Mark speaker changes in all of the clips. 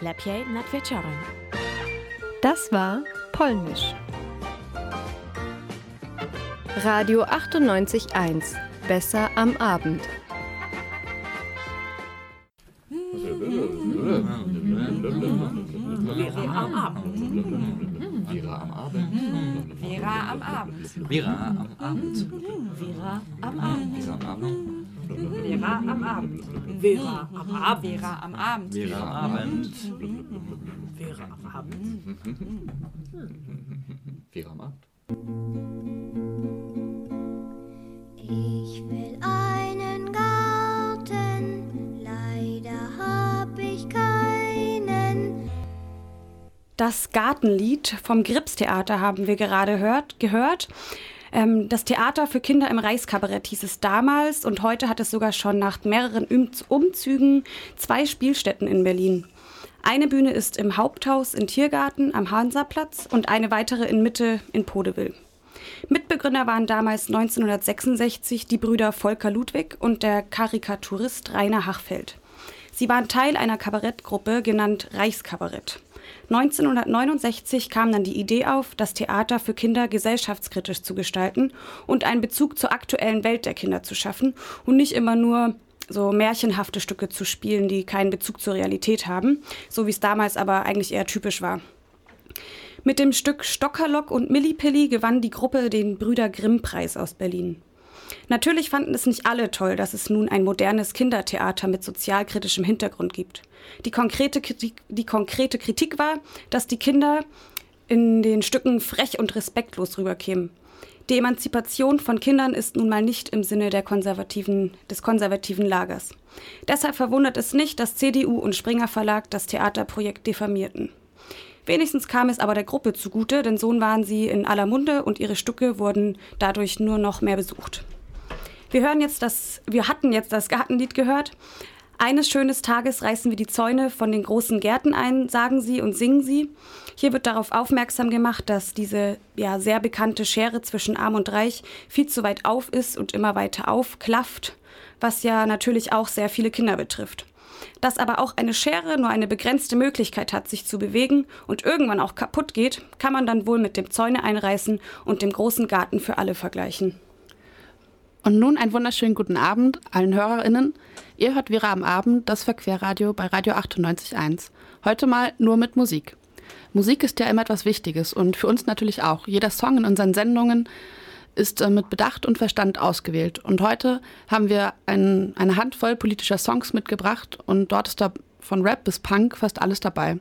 Speaker 1: Lepiej nad wieczorem.
Speaker 2: Das war Polnisch. Radio 98.1. Besser am Abend.
Speaker 3: Vera am Abend.
Speaker 4: Vera am Abend.
Speaker 3: Vera am Abend.
Speaker 4: Vera am Abend.
Speaker 3: Vera am Abend.
Speaker 4: Vera am Abend.
Speaker 3: Vera am Abend. Vera am Abend. Vera am Abend.
Speaker 4: Vera am Abend.
Speaker 3: Vera am Abend.
Speaker 4: Vera am Abend.
Speaker 5: Ich will einen Garten, leider hab ich keinen.
Speaker 6: Das Gartenlied vom Gripstheater haben wir gerade hört, gehört. Ähm, das Theater für Kinder im Reichskabarett hieß es damals und heute hat es sogar schon nach mehreren Um- Umzügen zwei Spielstätten in Berlin. Eine Bühne ist im Haupthaus in Tiergarten am Hansaplatz und eine weitere in Mitte in Podewil. Mitbegründer waren damals 1966 die Brüder Volker Ludwig und der Karikaturist Rainer Hachfeld. Sie waren Teil einer Kabarettgruppe genannt Reichskabarett. 1969 kam dann die Idee auf, das Theater für Kinder gesellschaftskritisch zu gestalten und einen Bezug zur aktuellen Welt der Kinder zu schaffen und nicht immer nur so märchenhafte Stücke zu spielen, die keinen Bezug zur Realität haben, so wie es damals aber eigentlich eher typisch war. Mit dem Stück Stockerlock und Millipilli gewann die Gruppe den Brüder Grimm-Preis aus Berlin. Natürlich fanden es nicht alle toll, dass es nun ein modernes Kindertheater mit sozialkritischem Hintergrund gibt. Die konkrete Kritik, die konkrete Kritik war, dass die Kinder in den Stücken frech und respektlos rüberkämen. Die Emanzipation von Kindern ist nun mal nicht im Sinne konservativen, des konservativen Lagers. Deshalb verwundert es nicht, dass CDU und Springer Verlag das Theaterprojekt diffamierten. Wenigstens kam es aber der Gruppe zugute, denn so waren sie in aller Munde und ihre Stücke wurden dadurch nur noch mehr besucht. Wir hören jetzt das, wir hatten jetzt das Gartenlied gehört. Eines schönes Tages reißen wir die Zäune von den großen Gärten ein, sagen sie und singen sie. Hier wird darauf aufmerksam gemacht, dass diese ja sehr bekannte Schere zwischen Arm und Reich viel zu weit auf ist und immer weiter aufklafft, was ja natürlich auch sehr viele Kinder betrifft. Dass aber auch eine Schere nur eine begrenzte Möglichkeit hat, sich zu bewegen und irgendwann auch kaputt geht, kann man dann wohl mit dem Zäune einreißen und dem großen Garten für alle vergleichen.
Speaker 7: Und nun einen wunderschönen guten Abend allen HörerInnen. Ihr hört Vera am Abend, das Verquerradio bei Radio 98.1. Heute mal nur mit Musik. Musik ist ja immer etwas Wichtiges und für uns natürlich auch. Jeder Song in unseren Sendungen ist äh, mit Bedacht und Verstand ausgewählt. Und heute haben wir ein, eine Handvoll politischer Songs mitgebracht und dort ist da von Rap bis Punk fast alles dabei.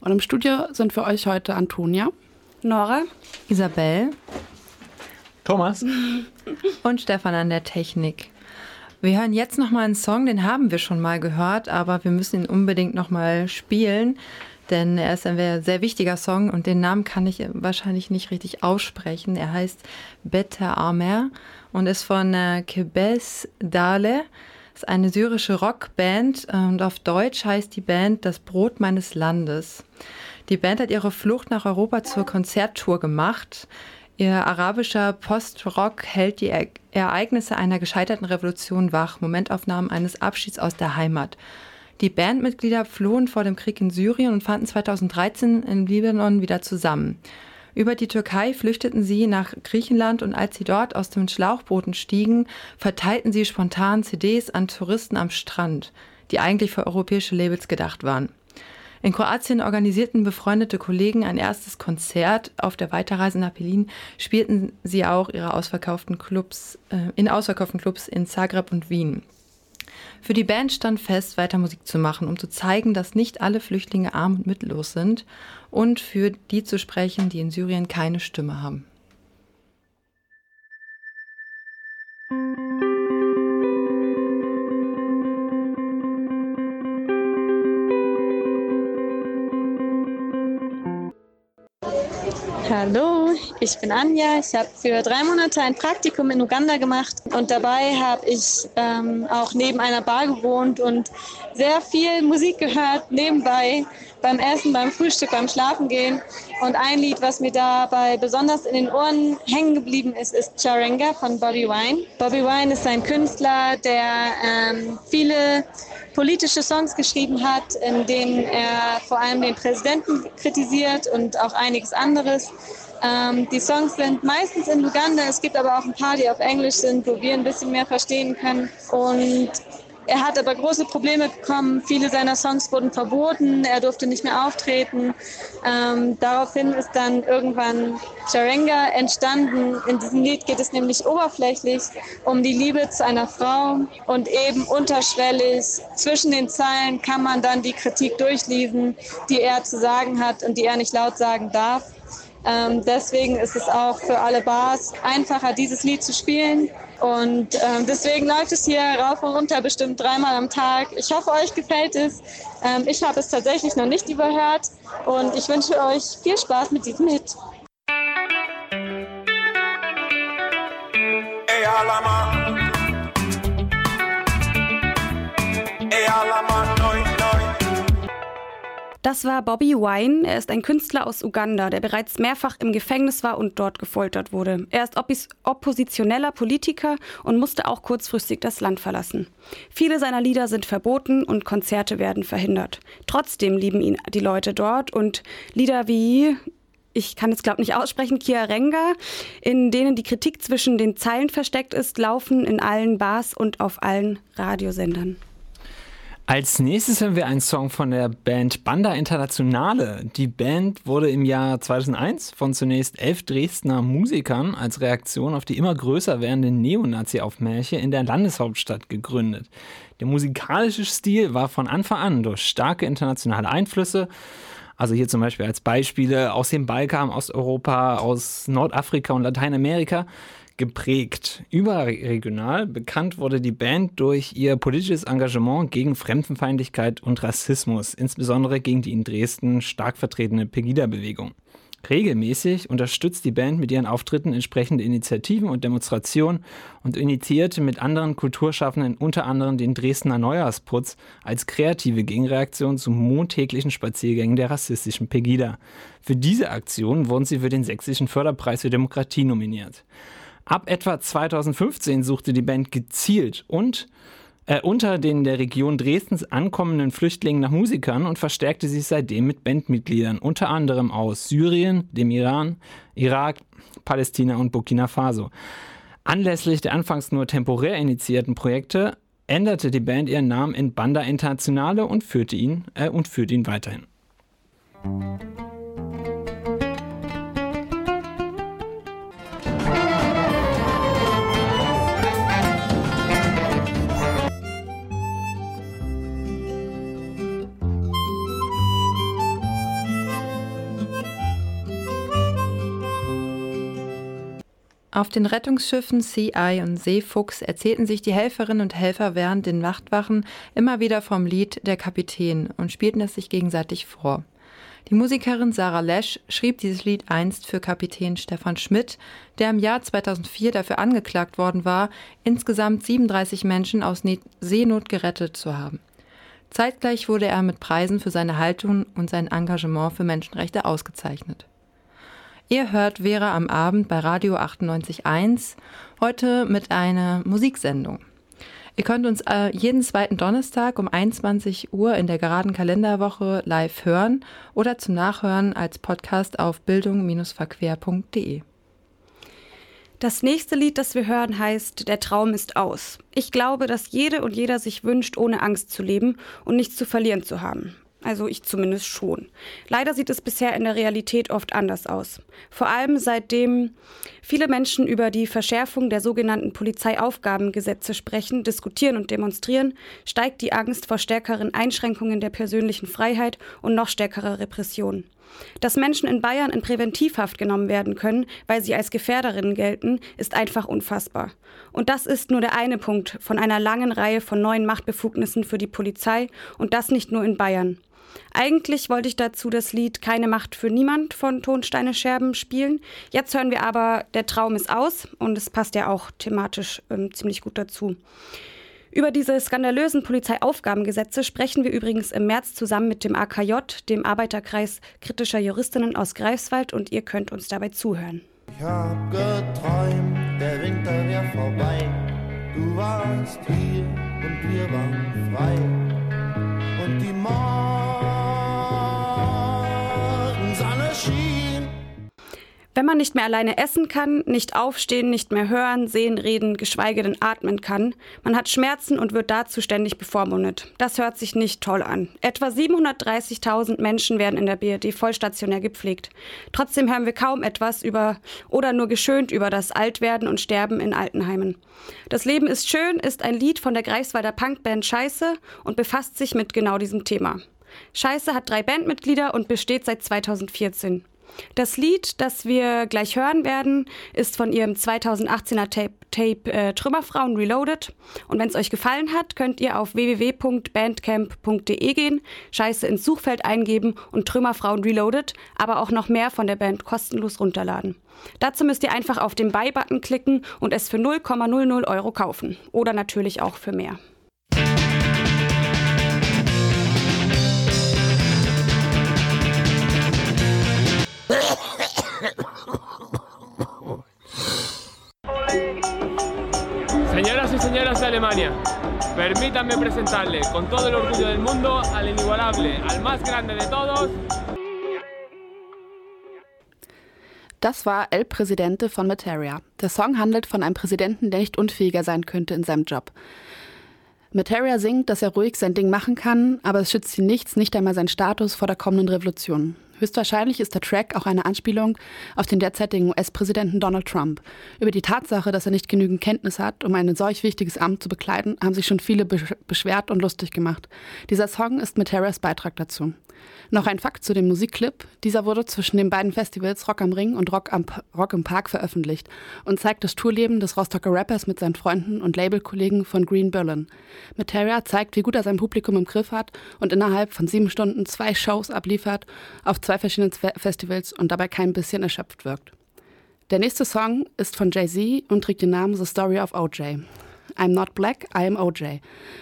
Speaker 7: Und im Studio sind für euch heute Antonia,
Speaker 6: Nora,
Speaker 8: Isabel
Speaker 9: Thomas.
Speaker 8: und Stefan an der Technik. Wir hören jetzt noch mal einen Song, den haben wir schon mal gehört, aber wir müssen ihn unbedingt noch mal spielen, denn er ist ein sehr wichtiger Song und den Namen kann ich wahrscheinlich nicht richtig aussprechen. Er heißt Better Amer und ist von äh, Kebes Dale. Ist eine syrische Rockband und auf Deutsch heißt die Band Das Brot meines Landes. Die Band hat ihre Flucht nach Europa zur Konzerttour gemacht. Ihr arabischer Post-Rock hält die Ereignisse einer gescheiterten Revolution wach, Momentaufnahmen eines Abschieds aus der Heimat. Die Bandmitglieder flohen vor dem Krieg in Syrien und fanden 2013 in Libanon wieder zusammen. Über die Türkei flüchteten sie nach Griechenland und als sie dort aus den Schlauchbooten stiegen, verteilten sie spontan CDs an Touristen am Strand, die eigentlich für europäische Labels gedacht waren. In Kroatien organisierten befreundete Kollegen ein erstes Konzert. Auf der Weiterreise nach Berlin spielten sie auch ihre ausverkauften Clubs, äh, in ausverkauften Clubs in Zagreb und Wien. Für die Band stand fest, weiter Musik zu machen, um zu zeigen, dass nicht alle Flüchtlinge arm und mittellos sind und für die zu sprechen, die in Syrien keine Stimme haben.
Speaker 1: Hallo, ich bin Anja. Ich habe für drei Monate ein Praktikum in Uganda gemacht und dabei habe ich ähm, auch neben einer Bar gewohnt und sehr viel Musik gehört nebenbei beim Essen, beim Frühstück, beim Schlafengehen. Und ein Lied, was mir dabei besonders in den Ohren hängen geblieben ist, ist Charenga von Bobby Wine. Bobby Wine ist ein Künstler, der ähm, viele politische Songs geschrieben hat, in denen er vor allem den Präsidenten kritisiert und auch einiges anderes. Ähm, die Songs sind meistens in Luganda, es gibt aber auch ein paar, die auf Englisch sind, wo wir ein bisschen mehr verstehen können. Und er hat aber große Probleme bekommen. Viele seiner Songs wurden verboten. Er durfte nicht mehr auftreten. Ähm, daraufhin ist dann irgendwann Charenga entstanden. In diesem Lied geht es nämlich oberflächlich um die Liebe zu einer Frau und eben unterschwellig zwischen den Zeilen kann man dann die Kritik durchlesen, die er zu sagen hat und die er nicht laut sagen darf. Ähm, deswegen ist es auch für alle Bars einfacher, dieses Lied zu spielen und ähm, deswegen läuft es hier rauf und runter bestimmt dreimal am Tag. Ich hoffe, euch gefällt es. Ähm, ich habe es tatsächlich noch nicht überhört und ich wünsche euch viel Spaß mit diesem Hit. Ey, Alama.
Speaker 6: Ey, Alama. Das war Bobby Wine. Er ist ein Künstler aus Uganda, der bereits mehrfach im Gefängnis war und dort gefoltert wurde. Er ist oppositioneller Politiker und musste auch kurzfristig das Land verlassen. Viele seiner Lieder sind verboten und Konzerte werden verhindert. Trotzdem lieben ihn die Leute dort und Lieder wie ich kann es glaube nicht aussprechen, Kiarenga, in denen die Kritik zwischen den Zeilen versteckt ist, laufen in allen Bars und auf allen Radiosendern.
Speaker 9: Als nächstes hören wir einen Song von der Band Banda Internationale. Die Band wurde im Jahr 2001 von zunächst elf Dresdner Musikern als Reaktion auf die immer größer werdenden Neonazi-Aufmärsche in der Landeshauptstadt gegründet. Der musikalische Stil war von Anfang an durch starke internationale Einflüsse, also hier zum Beispiel als Beispiele aus dem Balkan, Osteuropa, aus Nordafrika und Lateinamerika, geprägt. Überregional bekannt wurde die Band durch ihr politisches Engagement gegen Fremdenfeindlichkeit und Rassismus, insbesondere gegen die in Dresden stark vertretene Pegida-Bewegung. Regelmäßig unterstützt die Band mit ihren Auftritten entsprechende Initiativen und Demonstrationen und initiierte mit anderen Kulturschaffenden unter anderem den Dresdner Neujahrsputz als kreative Gegenreaktion zu montäglichen Spaziergängen der rassistischen Pegida. Für diese Aktion wurden sie für den Sächsischen Förderpreis für Demokratie nominiert. Ab etwa 2015 suchte die Band gezielt und äh, unter den der Region Dresdens ankommenden Flüchtlingen nach Musikern und verstärkte sich seitdem mit Bandmitgliedern, unter anderem aus Syrien, dem Iran, Irak, Palästina und Burkina Faso. Anlässlich der anfangs nur temporär initiierten Projekte änderte die Band ihren Namen in Banda Internationale und führte ihn äh, und führt ihn weiterhin.
Speaker 8: Auf den Rettungsschiffen CI und Seefuchs erzählten sich die Helferinnen und Helfer während den Nachtwachen immer wieder vom Lied Der Kapitän und spielten es sich gegenseitig vor. Die Musikerin Sarah Lesch schrieb dieses Lied einst für Kapitän Stefan Schmidt, der im Jahr 2004 dafür angeklagt worden war, insgesamt 37 Menschen aus Seenot gerettet zu haben. Zeitgleich wurde er mit Preisen für seine Haltung und sein Engagement für Menschenrechte ausgezeichnet. Ihr hört Vera am Abend bei Radio 98.1, heute mit einer Musiksendung. Ihr könnt uns äh, jeden zweiten Donnerstag um 21 Uhr in der geraden Kalenderwoche live hören oder zum Nachhören als Podcast auf bildung-verquer.de.
Speaker 6: Das nächste Lied, das wir hören, heißt Der Traum ist aus. Ich glaube, dass jede und jeder sich wünscht, ohne Angst zu leben und nichts zu verlieren zu haben. Also ich zumindest schon. Leider sieht es bisher in der Realität oft anders aus. Vor allem seitdem viele Menschen über die Verschärfung der sogenannten Polizeiaufgabengesetze sprechen, diskutieren und demonstrieren, steigt die Angst vor stärkeren Einschränkungen der persönlichen Freiheit und noch stärkerer Repression. Dass Menschen in Bayern in Präventivhaft genommen werden können, weil sie als Gefährderinnen gelten, ist einfach unfassbar. Und das ist nur der eine Punkt von einer langen Reihe von neuen Machtbefugnissen für die Polizei und das nicht nur in Bayern. Eigentlich wollte ich dazu das Lied Keine Macht für Niemand von Tonsteine Scherben spielen. Jetzt hören wir aber Der Traum ist aus und es passt ja auch thematisch ähm, ziemlich gut dazu. Über diese skandalösen Polizeiaufgabengesetze sprechen wir übrigens im März zusammen mit dem AKJ, dem Arbeiterkreis kritischer Juristinnen aus Greifswald und ihr könnt uns dabei zuhören.
Speaker 10: Ich hab geträumt, der Winter wär vorbei. Du warst hier und wir waren frei. Und die Morgensonne
Speaker 6: Wenn man nicht mehr alleine essen kann, nicht aufstehen, nicht mehr hören, sehen, reden, geschweige denn atmen kann, man hat Schmerzen und wird dazu ständig bevormundet. Das hört sich nicht toll an. Etwa 730.000 Menschen werden in der BRD vollstationär gepflegt. Trotzdem hören wir kaum etwas über oder nur geschönt über das Altwerden und Sterben in Altenheimen. Das Leben ist schön ist ein Lied von der Greifswalder Punkband Scheiße und befasst sich mit genau diesem Thema. Scheiße hat drei Bandmitglieder und besteht seit 2014. Das Lied, das wir gleich hören werden, ist von ihrem 2018er Tape, Tape äh, Trümmerfrauen Reloaded. Und wenn es euch gefallen hat, könnt ihr auf www.bandcamp.de gehen, Scheiße ins Suchfeld eingeben und Trümmerfrauen Reloaded, aber auch noch mehr von der Band kostenlos runterladen. Dazu müsst ihr einfach auf den Buy-Button klicken und es für 0,00 Euro kaufen. Oder natürlich auch für mehr.
Speaker 11: Señoras y señores de Alemania, permítanme presentarle con todo el orgullo del mundo al inigualable, al más grande de todos.
Speaker 7: Das war El Presidente von Materia. Der Song handelt von einem Präsidenten, der nicht unfähiger sein könnte in seinem Job. Materia singt, dass er ruhig sein Ding machen kann, aber es schützt ihn nichts, nicht einmal sein Status vor der kommenden Revolution. Höchstwahrscheinlich ist der Track auch eine Anspielung auf den derzeitigen US-Präsidenten Donald Trump. Über die Tatsache, dass er nicht genügend Kenntnis hat, um ein solch wichtiges Amt zu bekleiden, haben sich schon viele beschwert und lustig gemacht. Dieser Song ist Materias Beitrag dazu. Noch ein Fakt zu dem Musikclip. Dieser wurde zwischen den beiden Festivals Rock am Ring und Rock, am, Rock im Park veröffentlicht und zeigt das Tourleben des Rostocker Rappers mit seinen Freunden und Labelkollegen von Green Berlin. Materia zeigt, wie gut er sein Publikum im Griff hat und innerhalb von sieben Stunden zwei Shows abliefert auf zwei verschiedenen Festivals und dabei kein bisschen erschöpft wirkt. Der nächste Song ist von Jay-Z und trägt den Namen The Story of OJ. I'm not black, I am OJ.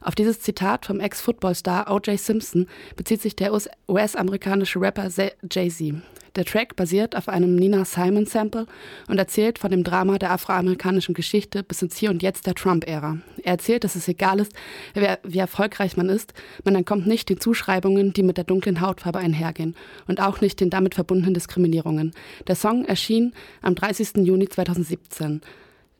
Speaker 7: Auf dieses Zitat vom Ex-Football-Star OJ Simpson bezieht sich der US-amerikanische Rapper Jay-Z. Der Track basiert auf einem Nina Simon Sample und erzählt von dem Drama der afroamerikanischen Geschichte bis ins Hier und Jetzt der Trump-Ära. Er erzählt, dass es egal ist, wer, wie erfolgreich man ist, man entkommt nicht den Zuschreibungen, die mit der dunklen Hautfarbe einhergehen und auch nicht den damit verbundenen Diskriminierungen. Der Song erschien am 30. Juni 2017.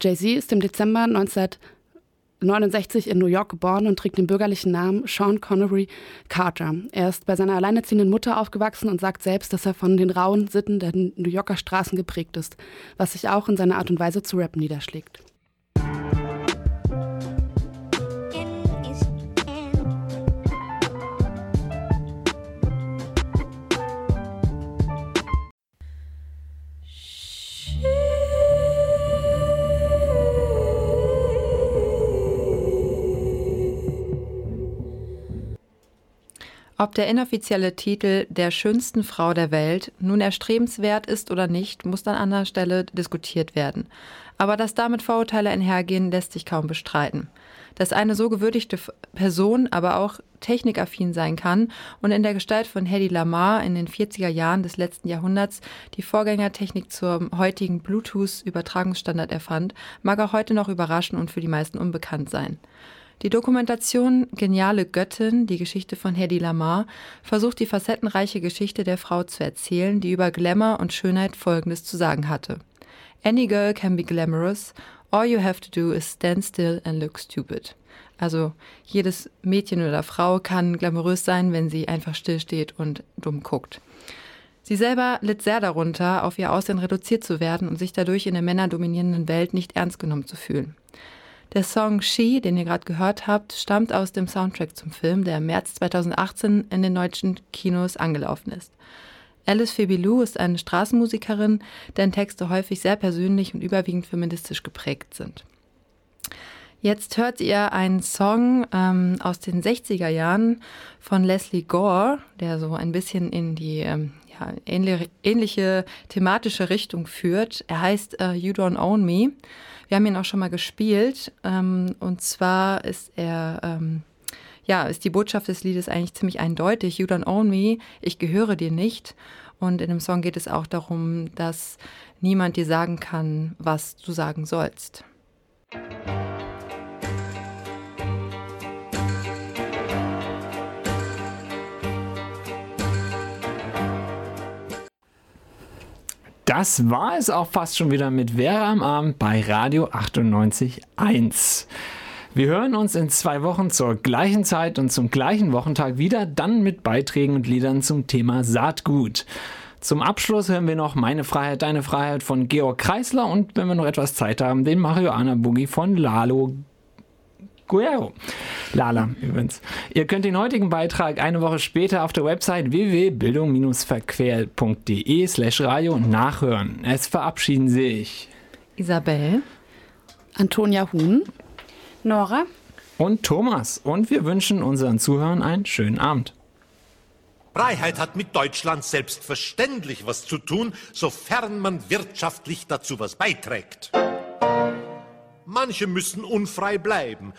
Speaker 7: Jay-Z ist im Dezember 19 69 in New York geboren und trägt den bürgerlichen Namen Sean Connery Carter. Er ist bei seiner alleinerziehenden Mutter aufgewachsen und sagt selbst, dass er von den rauen Sitten der New Yorker Straßen geprägt ist, was sich auch in seiner Art und Weise zu rappen niederschlägt.
Speaker 8: Ob der inoffizielle Titel der schönsten Frau der Welt nun erstrebenswert ist oder nicht, muss an anderer Stelle diskutiert werden. Aber dass damit Vorurteile einhergehen, lässt sich kaum bestreiten. Dass eine so gewürdigte Person aber auch technikaffin sein kann und in der Gestalt von Hedy Lamar in den 40er Jahren des letzten Jahrhunderts die Vorgängertechnik zum heutigen Bluetooth-Übertragungsstandard erfand, mag auch heute noch überraschen und für die meisten unbekannt sein. Die Dokumentation Geniale Göttin, die Geschichte von Hedy Lamar, versucht die facettenreiche Geschichte der Frau zu erzählen, die über Glamour und Schönheit Folgendes zu sagen hatte. Any girl can be glamorous, all you have to do is stand still and look stupid. Also jedes Mädchen oder Frau kann glamourös sein, wenn sie einfach stillsteht und dumm guckt. Sie selber litt sehr darunter, auf ihr Aussehen reduziert zu werden und sich dadurch in der männerdominierenden Welt nicht ernst genommen zu fühlen. Der Song She, den ihr gerade gehört habt, stammt aus dem Soundtrack zum Film, der im März 2018 in den deutschen Kinos angelaufen ist. Alice Phoebe Lou ist eine Straßenmusikerin, deren Texte häufig sehr persönlich und überwiegend feministisch geprägt sind. Jetzt hört ihr einen Song ähm, aus den 60er Jahren von Leslie Gore, der so ein bisschen in die ähm, ähnliche thematische Richtung führt. Er heißt uh, You Don't Own Me. Wir haben ihn auch schon mal gespielt. Ähm, und zwar ist er, ähm, ja, ist die Botschaft des Liedes eigentlich ziemlich eindeutig. You don't own me, ich gehöre dir nicht. Und in dem Song geht es auch darum, dass niemand dir sagen kann, was du sagen sollst.
Speaker 9: Das war es auch fast schon wieder mit Vera am Abend bei Radio 98.1. Wir hören uns in zwei Wochen zur gleichen Zeit und zum gleichen Wochentag wieder, dann mit Beiträgen und Liedern zum Thema Saatgut. Zum Abschluss hören wir noch Meine Freiheit, Deine Freiheit von Georg Kreisler und wenn wir noch etwas Zeit haben, den Marihuana Boogie von Lalo Guerrero. Lala übrigens. Ihr könnt den heutigen Beitrag eine Woche später auf der Website www.bildung-verquer.de slash radio nachhören. Es verabschieden sich
Speaker 8: Isabel,
Speaker 7: Antonia Huhn,
Speaker 6: Nora
Speaker 9: und Thomas. Und wir wünschen unseren Zuhörern einen schönen Abend.
Speaker 12: Freiheit hat mit Deutschland selbstverständlich was zu tun, sofern man wirtschaftlich dazu was beiträgt. Manche müssen unfrei bleiben,